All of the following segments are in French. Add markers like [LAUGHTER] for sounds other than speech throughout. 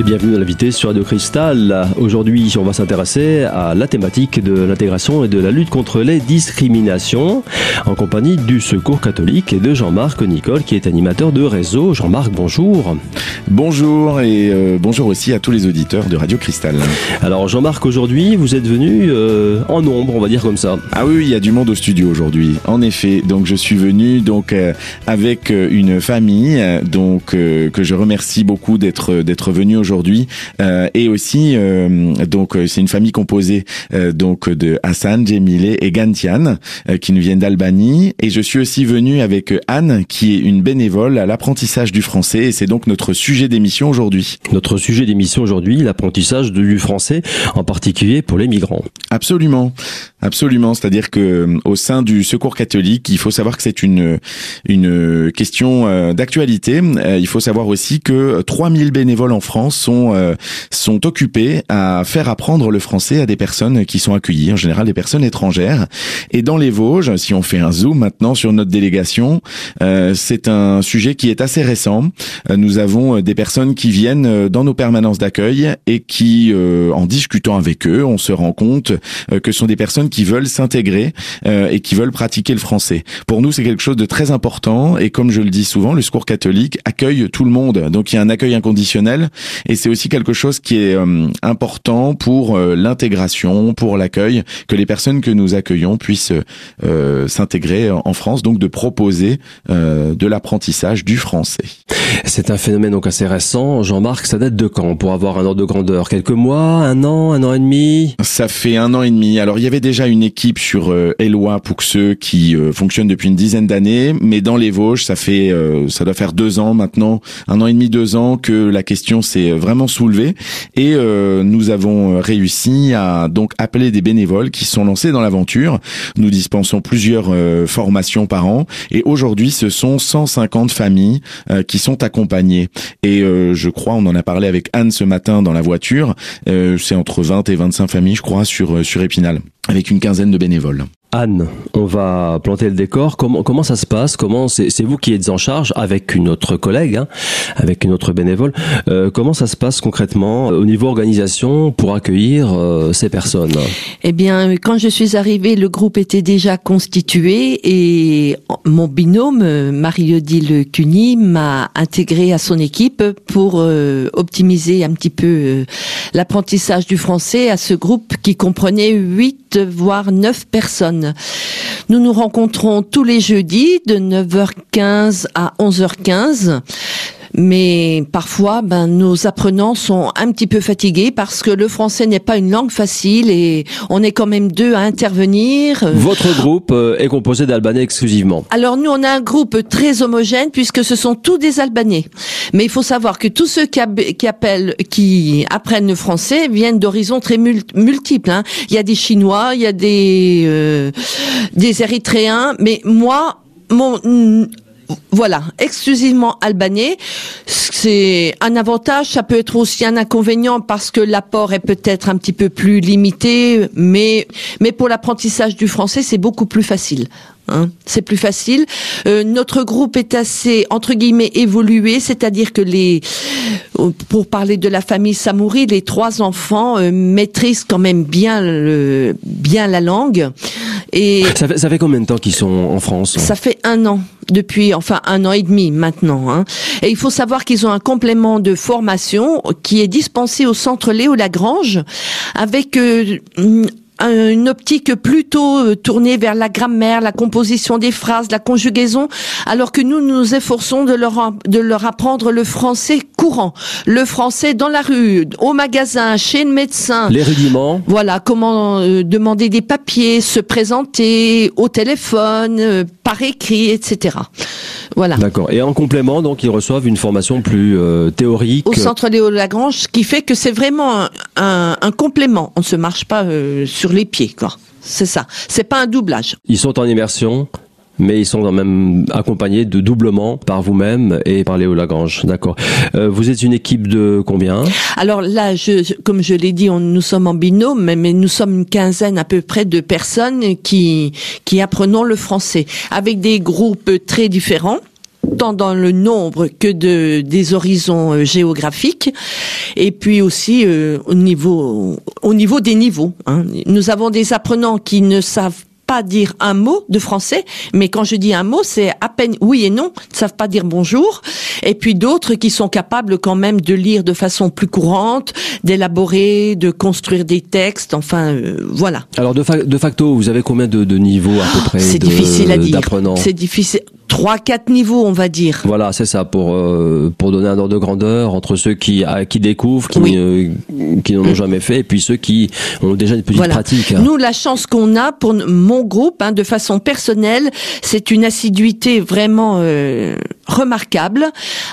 Et bienvenue dans l'invité sur Radio Cristal. Aujourd'hui, on va s'intéresser à la thématique de l'intégration et de la lutte contre les discriminations en compagnie du Secours catholique et de Jean-Marc Nicole qui est animateur de réseau. Jean-Marc, bonjour. Bonjour et euh, bonjour aussi à tous les auditeurs de Radio Cristal. Alors Jean-Marc, aujourd'hui, vous êtes venu euh, en nombre, on va dire comme ça. Ah oui, il y a du monde au studio aujourd'hui. En effet, donc je suis venu donc euh, avec une famille donc que je remercie beaucoup d'être d'être venu aujourd'hui euh, et aussi euh, donc euh, c'est une famille composée donc de Hassan, Jemile et Gantian qui nous viennent d'Albanie et je suis aussi venu avec Anne qui est une bénévole à l'apprentissage du français et c'est donc notre sujet d'émission aujourd'hui. Notre sujet d'émission aujourd'hui, l'apprentissage du français en particulier pour les migrants. Absolument. Absolument, c'est-à-dire que au sein du Secours catholique, il faut savoir que c'est une une question d'actualité. Il faut savoir aussi que 3000 bénévoles en France sont euh, sont occupés à faire apprendre le français à des personnes qui sont accueillies, en général des personnes étrangères. Et dans les Vosges, si on fait un zoom maintenant sur notre délégation, euh, c'est un sujet qui est assez récent. Euh, nous avons des personnes qui viennent dans nos permanences d'accueil et qui, en discutant avec eux, on se rend compte que ce sont des personnes qui veulent s'intégrer et qui veulent pratiquer le français. Pour nous, c'est quelque chose de très important et comme je le dis souvent, le secours catholique accueille tout le monde. Donc il y a un accueil inconditionnel et c'est aussi quelque chose qui est euh, important pour euh, l'intégration, pour l'accueil, que les personnes que nous accueillons puissent euh, s'intégrer en France, donc de proposer de l'apprentissage du français. C'est un phénomène donc assez récent. Jean-Marc, ça date de quand pour avoir un ordre de grandeur? Quelques mois, un an, un an et demi? Ça fait un an et demi. Alors il y avait déjà une équipe sur euh, Eloi Pouxeux qui fonctionne depuis une dizaine d'années, mais dans les Vosges, ça fait, ça doit faire deux ans maintenant, un an et demi, deux ans que la question s'est vraiment soulevée et euh, nous avons réussi à donc appeler des bénévoles qui sont lancés dans l'aventure. Nous dispensons plusieurs euh, formations par an et aujourd'hui ce sont 150 familles euh, qui sont accompagnées et je crois on en a parlé avec Anne ce matin dans la voiture, c'est entre 20 et 25 familles je crois sur sur Épinal avec une quinzaine de bénévoles. Anne, on va planter le décor. Comment comment ça se passe? Comment c'est vous qui êtes en charge avec une autre collègue, hein, avec une autre bénévole. Euh, comment ça se passe concrètement au niveau organisation pour accueillir euh, ces personnes? Eh bien, quand je suis arrivée, le groupe était déjà constitué et mon binôme Marie-Odile Cuny m'a intégré à son équipe pour euh, optimiser un petit peu l'apprentissage du français à ce groupe qui comprenait huit voire neuf personnes. Nous nous rencontrons tous les jeudis de 9h15 à 11h15 mais parfois ben nos apprenants sont un petit peu fatigués parce que le français n'est pas une langue facile et on est quand même deux à intervenir. Votre groupe euh, est composé d'Albanais exclusivement. Alors nous on a un groupe très homogène puisque ce sont tous des Albanais. Mais il faut savoir que tous ceux qui, appellent qui apprennent le français viennent d'horizons très multiples hein. Il y a des Chinois, il y a des euh, des Érythréens, mais moi mon voilà, exclusivement albanais. C'est un avantage, ça peut être aussi un inconvénient parce que l'apport est peut-être un petit peu plus limité, mais mais pour l'apprentissage du français, c'est beaucoup plus facile. Hein. c'est plus facile. Euh, notre groupe est assez entre guillemets évolué, c'est-à-dire que les, pour parler de la famille Samouri, les trois enfants euh, maîtrisent quand même bien le, bien la langue. Et ça fait, ça fait combien de temps qu'ils sont en France Ça fait un an, depuis enfin un an et demi maintenant. Hein. Et il faut savoir qu'ils ont un complément de formation qui est dispensé au centre Léo Lagrange avec euh, une optique plutôt euh, tournée vers la grammaire, la composition des phrases, la conjugaison, alors que nous nous efforçons de leur de leur apprendre le français courant, le français dans la rue, au magasin, chez le médecin. Les rudiments. Voilà, comment euh, demander des papiers, se présenter au téléphone, euh, par écrit, etc. Voilà. D'accord. Et en complément, donc, ils reçoivent une formation plus théorique. Au centre Léo Lagrange, ce qui fait que c'est vraiment un, un, complément. On ne se marche pas sur les pieds, quoi. C'est ça. C'est pas un doublage. Ils sont en immersion mais ils sont quand même accompagnés de doublement par vous-même et par Léo Lagrange. D'accord. Euh, vous êtes une équipe de combien? Alors là, je, comme je l'ai dit, nous sommes en binôme, mais, mais, nous sommes une quinzaine à peu près de personnes qui qui apprenons le français avec des groupes très différents tant dans le nombre que de des horizons euh, géographiques et puis aussi euh, au niveau au niveau des niveaux. hein. Nous avons des apprenants qui ne savent pas dire un mot de français, mais quand je dis un mot, c'est à peine oui et non, ne savent pas dire bonjour, et puis d'autres qui sont capables quand même de lire de façon plus courante, d'élaborer, de construire des textes, enfin euh, voilà. Alors de, fa- de facto, vous avez combien de, de niveaux à peu près C'est de- difficile à dire. C'est difficile. Trois, quatre niveaux, on va dire. Voilà, c'est ça pour euh, pour donner un ordre de grandeur entre ceux qui ah, qui découvrent, qui Oui. euh, qui n'en ont jamais fait, et puis ceux qui ont déjà une petite Voilà. pratique. hein. Nous, la chance qu'on a pour mon groupe, hein, de façon personnelle, c'est une assiduité vraiment euh, remarquable,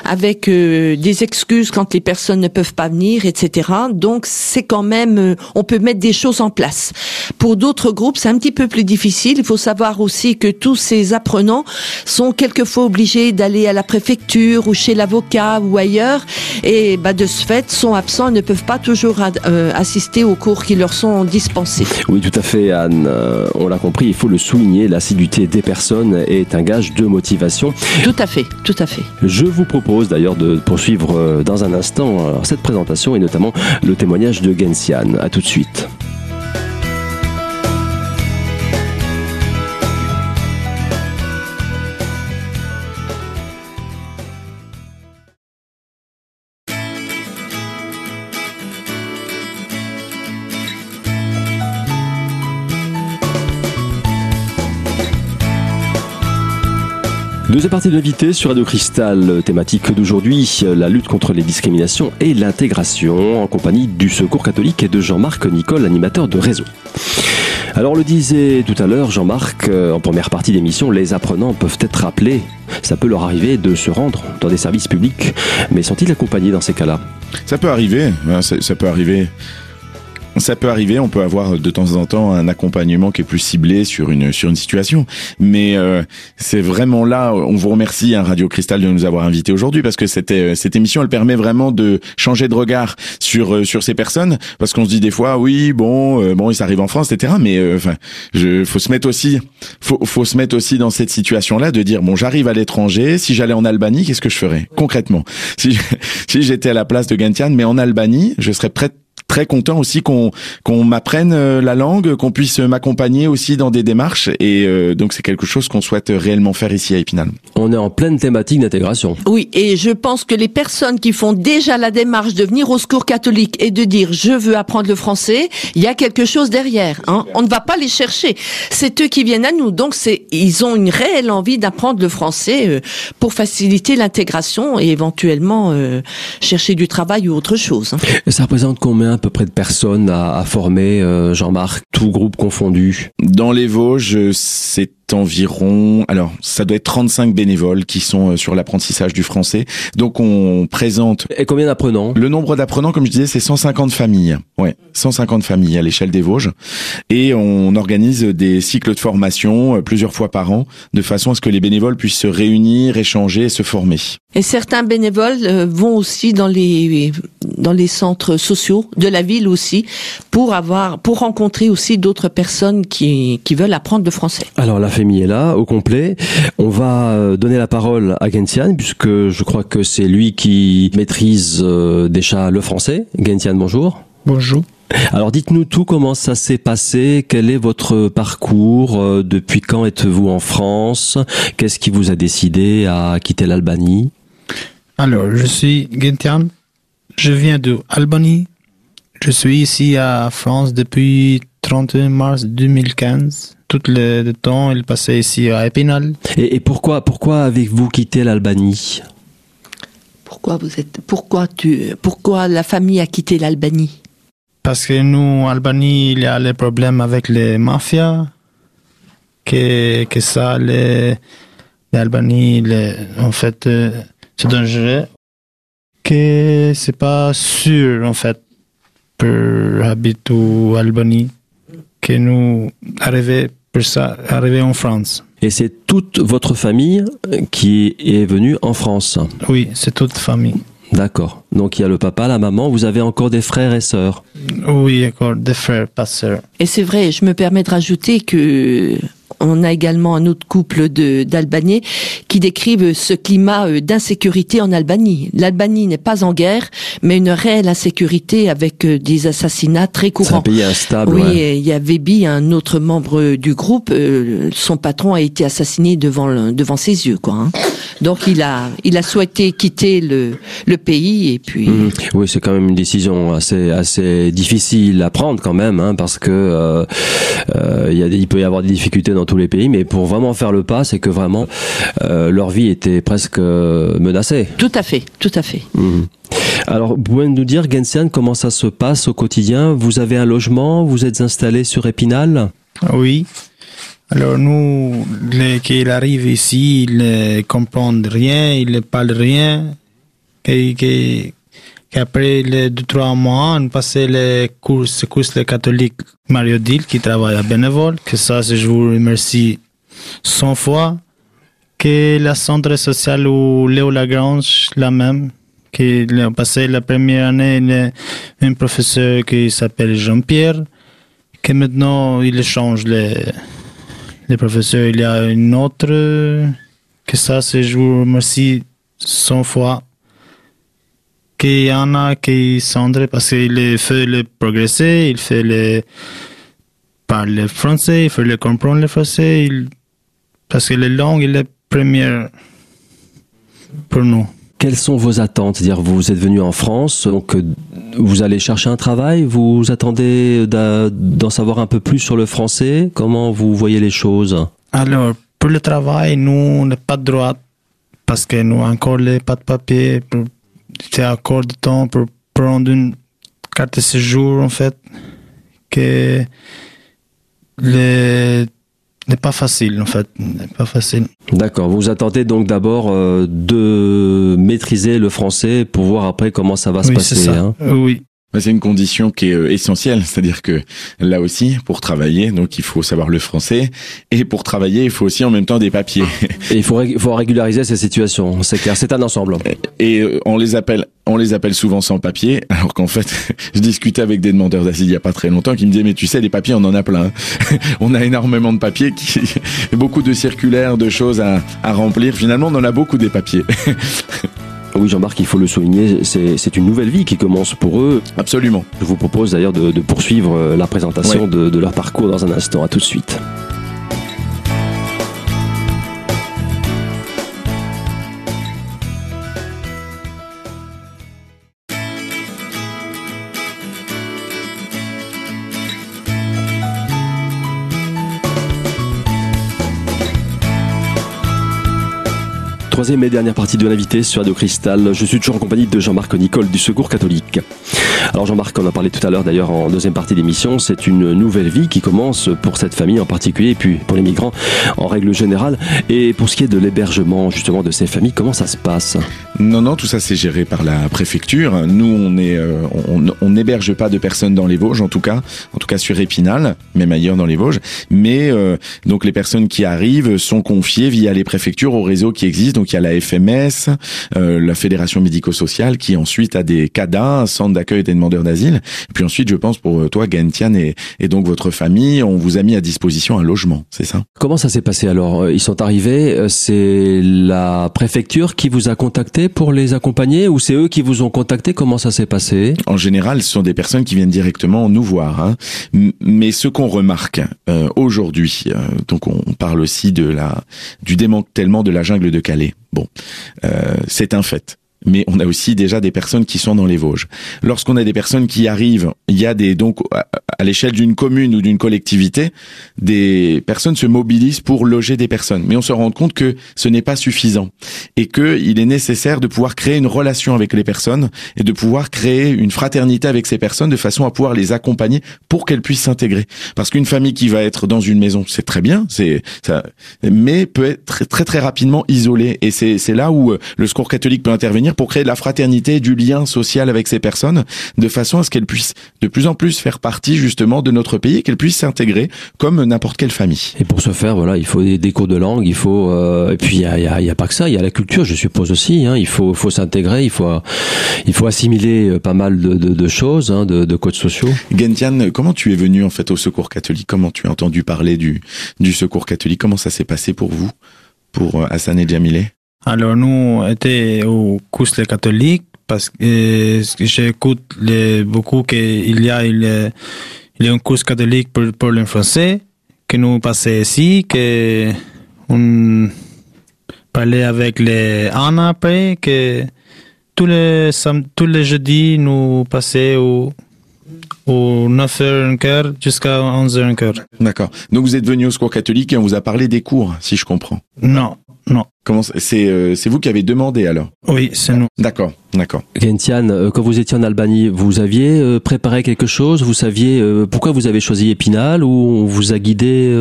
avec euh, des excuses quand les personnes ne peuvent pas venir, etc. Donc, c'est quand même, euh, on peut mettre des choses en place. Pour d'autres groupes, c'est un petit peu plus difficile. Il faut savoir aussi que tous ces apprenants sont quelquefois obligés d'aller à la préfecture ou chez l'avocat ou ailleurs, et bah, de ce fait sont absents et ne peuvent pas toujours ad- euh, assister aux cours qui leur sont dispensés. Oui, tout à fait, Anne. Euh, on l'a compris, il faut le souligner, l'assiduité des personnes est un gage de motivation. Tout à fait, Je vous propose d'ailleurs de poursuivre euh, dans un instant euh, cette présentation et notamment le témoignage de Gensian. À tout de suite. Deuxième partie de l'invité sur Radio Cristal, thématique d'aujourd'hui, la lutte contre les discriminations et l'intégration, en compagnie du Secours catholique et de Jean-Marc Nicole, animateur de réseau. Alors on le disait tout à l'heure, Jean-Marc, euh, en première partie d'émission, les apprenants peuvent être appelés. Ça peut leur arriver de se rendre dans des services publics, mais sont-ils accompagnés dans ces cas-là? Ça peut arriver, hein, ça peut arriver. Ça peut arriver, on peut avoir de temps en temps un accompagnement qui est plus ciblé sur une sur une situation, mais euh, c'est vraiment là. On vous remercie, hein, Radio Cristal, de nous avoir invités aujourd'hui parce que cette euh, cette émission, elle permet vraiment de changer de regard sur euh, sur ces personnes, parce qu'on se dit des fois, oui, bon, euh, bon, ils arrivent en France, etc. Mais euh, enfin, je faut se mettre aussi, faut faut se mettre aussi dans cette situation-là de dire, bon, j'arrive à l'étranger, si j'allais en Albanie, qu'est-ce que je ferais concrètement? Si [LAUGHS] si j'étais à la place de Gentian, mais en Albanie, je serais prêt très content aussi qu'on qu'on m'apprenne euh, la langue, qu'on puisse m'accompagner aussi dans des démarches et euh, donc c'est quelque chose qu'on souhaite réellement faire ici à Épinal. On est en pleine thématique d'intégration. Oui, et je pense que les personnes qui font déjà la démarche de venir au secours catholique et de dire je veux apprendre le français, il y a quelque chose derrière. Hein. On ne va pas les chercher. C'est eux qui viennent à nous. Donc c'est ils ont une réelle envie d'apprendre le français euh, pour faciliter l'intégration et éventuellement euh, chercher du travail ou autre chose. hein. Ça représente combien à peu près de personnes à, à former, euh, Jean-Marc, tout groupe confondu. Dans les Vosges, c'est environ, alors ça doit être 35 bénévoles qui sont euh, sur l'apprentissage du français. Donc on présente Et combien d'apprenants? Le nombre d'apprenants, comme je disais, c'est 150 familles. Ouais, 150 familles à l'échelle des Vosges. Et on organise des cycles de formation euh, plusieurs fois par an, de façon à ce que les bénévoles puissent se réunir, échanger et se former. Et certains bénévoles euh, vont aussi dans les dans les centres sociaux de la ville aussi pour avoir pour rencontrer aussi d'autres personnes qui qui veulent apprendre le français. Alors la famille est là au complet. On va euh, donner la parole à Gentian puisque je crois que c'est lui qui maîtrise euh, déjà le français. Gentian, bonjour. Bonjour. Alors dites-nous tout, comment ça s'est passé, quel est votre parcours, euh, depuis quand êtes-vous en France, qu'est-ce qui vous a décidé à quitter l'Albanie? Alors, je suis Gentian. Je viens de Albanie. Je suis ici à France depuis 31 mars 2015. Tout le, temps, il passait ici à Épinal. et, et pourquoi, pourquoi avez-vous quitté l'Albanie? Pourquoi vous êtes pourquoi tu pourquoi la famille a quitté l'Albanie? Parce que nous, en Albanie, il y a les problèmes avec les mafias. Que, que ça, les, l'Albanie, les- en fait, euh, c'est dangereux. Que c'est pas sûr, en fait, pour habiter en Albanie. Que nous arriver, pour ça, arriver en France. Et c'est toute votre famille qui est venue en France. Oui, c'est toute famille. D'accord. Donc il y a le papa, la maman, vous avez encore des frères et sœurs. Oui, d'accord, des frères, pas sœurs. Et c'est vrai, je me permets de rajouter que on a également un autre couple d'Albanais qui décrivent ce climat euh, d'insécurité en Albanie. L'Albanie n'est pas en guerre, mais une réelle insécurité avec euh, des assassinats très courants. C'est un pays instable. Oui, il y a Vébi, un autre membre du groupe, son patron a été assassiné devant devant ses yeux, quoi. Hein. Donc il a il a souhaité quitter le le pays et puis. Mmh. Oui, c'est quand même une décision assez assez difficile à prendre quand même, hein, parce que euh, euh, il, y a il peut y avoir des difficultés dans tous les pays, mais pour vraiment faire le pas, c'est que vraiment euh, leur vie était presque menacée. Tout à fait, tout à fait. Mmh. Alors, vous pouvez nous dire, Gensian, comment ça se passe au quotidien? Vous avez un logement? Vous êtes installé sur Épinal? Oui. Alors nous, les, qu'il arrive ici, il ne comprend rien, il ne parle rien, qu'après les deux, trois mois, on passait les courses, courses les catholiques Mario Dil, qui travaille à bénévole, que ça, je vous remercie 100 fois, que la centre social ou Léo Lagrange, la même, qui a passé la première année, il a un professeur qui s'appelle Jean-Pierre, que maintenant, il change les, les professeurs. Il y a une autre, que ça, je vous remercie 100 fois qu'il y en a qui Sandre parce qu'il fait le progresser, il fait le parler français, il fait le comprendre le français, il, parce que les langues est la première pour nous. Quelles sont vos attentes? C'est-à-dire, vous êtes venu en France, donc euh, vous allez chercher un travail, vous attendez d'en savoir un peu plus sur le français? Comment vous voyez les choses? Alors, pour le travail, nous, on n'a pas de droit parce que nous, encore, les, pas de papier c'est encore du temps pour prendre une carte de séjour, en fait, que n'est pas facile, en fait, pas facile. D'accord. Vous attendez donc d'abord euh, de maîtriser le français pour voir après comment ça va se passer. Ça. Hein oui. C'est une condition qui est euh, essentielle, [LAUGHS] c'est-à-dire que là aussi, pour travailler, donc il faut savoir le français, et pour travailler, il faut aussi en même temps des papiers. [LAUGHS] Et il faut, faut régulariser ces situations, c'est clair, c'est un ensemble. Et euh, on les appelle, on les appelle souvent sans papiers, [LAUGHS] alors qu'en fait, je discutais avec des demandeurs d'asile il y a pas très longtemps qui me disaient mais tu sais les papiers on en a plein, on a énormément de papiers, qui, beaucoup de circulaires, de choses à, à remplir. Finalement, on en a beaucoup des papiers. Oui, Jean-Marc, il faut le souligner, c'est une nouvelle vie qui commence pour eux. Absolument. Je vous propose d'ailleurs de, poursuivre euh, la présentation de, de leur parcours dans un instant. À tout de suite. Troisième et dernière partie de l'invité sur Radio Cristal. Je suis toujours en compagnie de Jean-Marc Nicole du Secours catholique. Alors Jean-Marc, on en parlait tout à l'heure d'ailleurs en deuxième partie d'émission, c'est une nouvelle vie qui commence pour cette famille en particulier et puis pour les migrants en règle générale. Et pour ce qui est de l'hébergement justement de ces familles, comment ça se passe? Non, non, tout ça c'est géré par la préfecture. Nous, on euh, on n'héberge pas de personnes dans les Vosges, en tout cas, en tout cas sur Épinal, même ailleurs dans les Vosges. Mais euh, donc les personnes qui arrivent sont confiées via les préfectures au réseau qui existe. Donc il y a la FMS, euh, la Fédération médico-sociale, qui ensuite a des CADA, un centre d'accueil des demandeurs d'asile. Puis ensuite, je pense pour euh, toi, Gentian et, et donc votre famille, on vous a mis à disposition un logement, c'est ça? Comment ça s'est passé alors? Euh, Ils sont arrivés, c'est la préfecture qui vous a contacté pour les accompagner ou c'est eux qui vous ont contacté? Comment ça s'est passé? En général, ce sont des personnes qui viennent directement nous voir. Hein. Mais ce qu'on remarque aujourd'hui, donc on parle aussi de la du démantèlement de la jungle de Calais. Bon, euh, c'est un fait mais on a aussi déjà des personnes qui sont dans les Vosges. Lorsqu'on a des personnes qui arrivent, il y a des donc à l'échelle d'une commune ou d'une collectivité, des personnes se mobilisent pour loger des personnes, mais on se rend compte que ce n'est pas suffisant et que il est nécessaire de pouvoir créer une relation avec les personnes et de pouvoir créer une fraternité avec ces personnes de façon à pouvoir les accompagner pour qu'elles puissent s'intégrer. Parce qu'une famille qui va être dans une maison, c'est très bien, c'est ça, mais peut être très très, rapidement isolée et c'est c'est là où euh, le secours catholique peut intervenir pour créer de la fraternité, du lien social avec ces personnes, de façon à ce qu'elles puissent de plus en plus faire partie justement de notre pays et qu'elles puissent s'intégrer comme n'importe quelle famille. Et pour ce faire, voilà, il faut des, cours de langue, il faut euh, et puis il y a, y a, pas que ça, il y a la culture, je suppose aussi. Hein, il faut faut s'intégrer, il faut il faut assimiler euh, pas mal de, de, de choses, hein, de, de codes sociaux. Gentian, comment tu es venu en fait au Secours catholique? Comment tu as entendu parler du du Secours catholique? Comment ça s'est passé pour vous, pour euh, Hassan et Jamilé Alors nous étions au cours catholique parce que j'écoute beaucoup qu'il y a il, il y a un cours catholique pour, pour le français que nous passons ici, que on parlait avec les Anna après, que tous les, tous les jeudis, nous passions au, au 9h15 jusqu'à 11h15. D'accord. Donc vous êtes venu au secours catholique et on vous a parlé des cours, si je comprends. Non, non. Comment c'est euh, c'est vous qui avez demandé alors Oui, c'est nous. D'accord, d'accord. Gentian, euh, quand vous étiez en Albanie, vous aviez euh, préparé quelque chose? Vous saviez pourquoi vous avez choisi Épinal ou on vous a guidé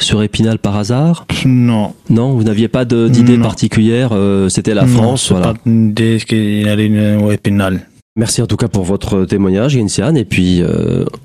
sur Épinal par hasard? Non. Non, vous n'aviez pas d'idée particulière. C'était la France, voilà. Pas d'idée qu'il une Épinal. Merci en tout cas pour votre témoignage, Gentian, et puis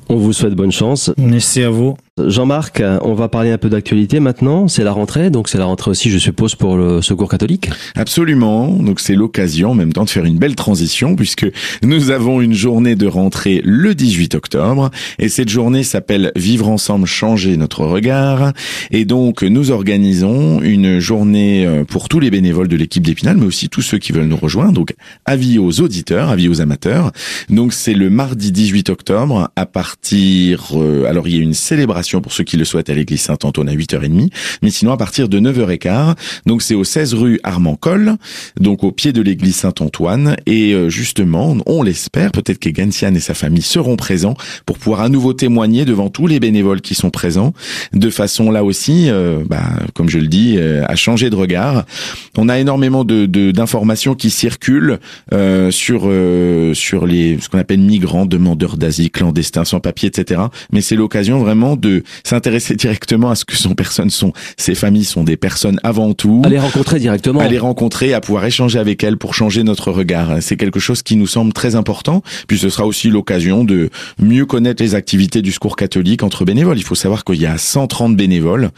on vous souhaite bonne chance. Merci à vous. Jean-Marc, on va parler un peu d'actualité maintenant. C'est la rentrée, donc c'est la rentrée aussi, je suppose, pour le Secours catholique. Absolument. Donc c'est l'occasion en même temps de faire une belle transition puisque nous avons une journée de rentrée le 18 octobre et cette journée s'appelle Vivre ensemble, changer notre regard. Et donc nous organisons une journée euh, pour tous les bénévoles de l'équipe d'Épinal, mais aussi tous ceux qui veulent nous rejoindre. Donc avis aux auditeurs, avis aux amateurs. Donc c'est le mardi 18 octobre à partir. Euh, alors il y a une célébration pour ceux qui le souhaitent à l'église Saint-Antoine à 8h30, mais sinon à partir de 9h15. Donc c'est au 16 rue Armand Col, donc au pied de l'église Saint-Antoine et euh, justement, on l'espère, peut-être que Gansian et sa famille seront présents pour pouvoir à nouveau témoigner devant tous les bénévoles qui sont présents de façon là aussi euh, bah, comme je le dis euh, à changer de regard. On a énormément de d'informations qui circulent sur sur les ce qu'on appelle migrants, demandeurs d'asile, clandestins sans papier, etc. Mais c'est l'occasion vraiment de s'intéresser directement à ce que son personne sont. Ces familles sont des personnes avant tout. À les rencontrer directement. À les rencontrer, à pouvoir échanger avec elles pour changer notre regard. C'est quelque chose qui nous semble très important. Puis ce sera aussi l'occasion de mieux connaître les activités du secours catholique entre bénévoles. Il faut savoir qu'il y a 130 bénévoles.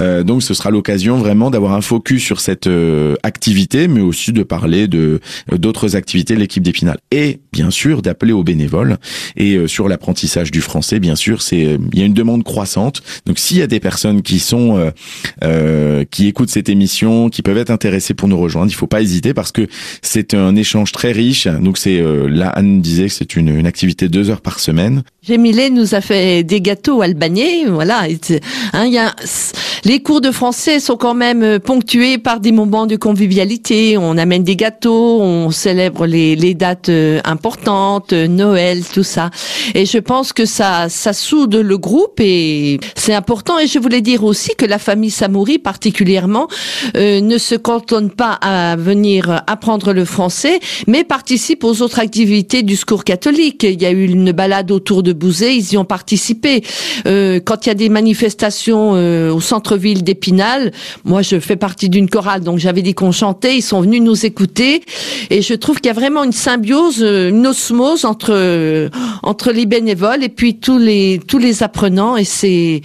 Euh, donc ce sera l'occasion vraiment d'avoir un focus sur cette euh, activité, mais aussi de parler de euh, d'autres activités de l'équipe d'Épinal. Et bien sûr d'appeler aux bénévoles. Et euh, sur l'apprentissage du français, bien sûr, c'est il y a une demande croissante donc s'il y a des personnes qui sont euh, euh, qui écoutent cette émission, qui peuvent être intéressées pour nous rejoindre, il faut pas hésiter parce que c'est un échange très riche. Donc c'est euh, là Anne disait que c'est une, une activité deux heures par semaine. Jémilé nous a fait des gâteaux albanais, voilà. Hein, y a, les cours de français sont quand même ponctués par des moments de convivialité. On amène des gâteaux, on célèbre les, les dates importantes, Noël, tout ça. Et je pense que ça, ça soude le groupe et c'est important. Et je voulais dire aussi que la famille Samouri, particulièrement, euh, ne se cantonne pas à venir apprendre le français, mais participe aux autres activités du secours catholique. Il y a eu une balade autour de Bouzé, ils y ont participé. Euh, quand il y a des manifestations euh, au centre-ville d'Épinal, moi je fais partie d'une chorale, donc j'avais dit qu'on chantait, ils sont venus nous écouter, et je trouve qu'il y a vraiment une symbiose, une osmose entre entre les bénévoles et puis tous les tous les apprenants, c'est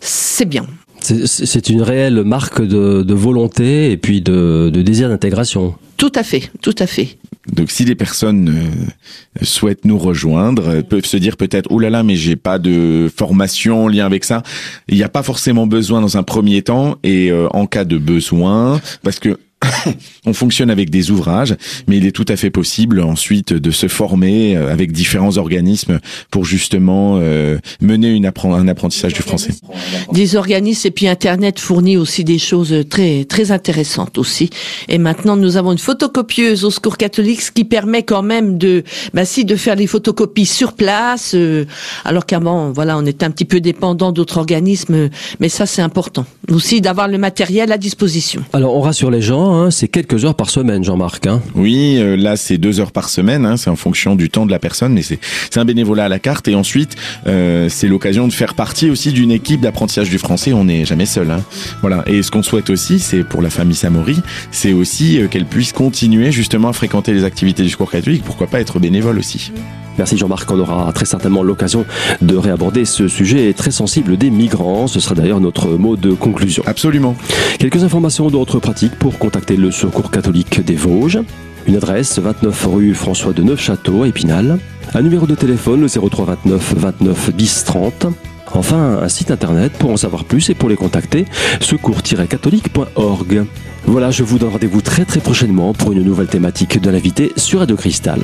c'est bien. C'est une réelle marque de, volonté et puis de, désir d'intégration. Tout à fait, tout à fait. Donc si les personnes euh, souhaitent nous rejoindre, euh, peuvent se dire peut-être oh là là mais j'ai pas de formation en lien avec ça. Il n'y a pas forcément besoin dans un premier temps et euh, en cas de besoin parce que [COUGHS] on fonctionne avec des ouvrages, mais il est tout à fait possible ensuite de se former euh, avec différents organismes pour justement euh, mener une un apprentissage du français. Des organismes et puis Internet fournit aussi des choses très très intéressantes aussi. Et maintenant nous avons une photocopieuse au Secours catholique, ce qui permet quand même de, bah si, de faire les photocopies sur place. Euh, alors qu'avant, voilà, on était un petit peu dépendant d'autres organismes, mais ça c'est important aussi d'avoir le matériel à disposition. Alors on rassure les gens hein, c'est quelques heures par semaine, Jean-Marc. Hein. Oui, euh, là c'est deux heures par semaine, hein, c'est en fonction du temps de la personne, mais c'est un bénévolat à la carte. Et ensuite, euh, c'est l'occasion de faire partie aussi d'une équipe d'apprentissage du français. On n'est jamais seul. Hein. Voilà. Et ce qu'on souhaite aussi, c'est pour la famille Samori, c'est aussi euh, qu'elle puisse continuer justement à fréquenter les activités du secours catholique. Pourquoi pas être bénévole aussi. Merci Jean-Marc, on aura très certainement l'occasion de réaborder ce sujet très sensible des migrants. Ce sera d'ailleurs notre mot de conclusion. Absolument. Quelques informations d'autres pratiques pour contacter le Secours catholique des Vosges. Une adresse 29 rue François de Neufchâteau à Épinal. Un numéro de téléphone le 03 29 29 10 30. Enfin, un site internet pour en savoir plus et pour les contacter, secours-catholique.org. Voilà, je vous donne rendez-vous très très prochainement pour une nouvelle thématique de l'invité sur Radio Cristal.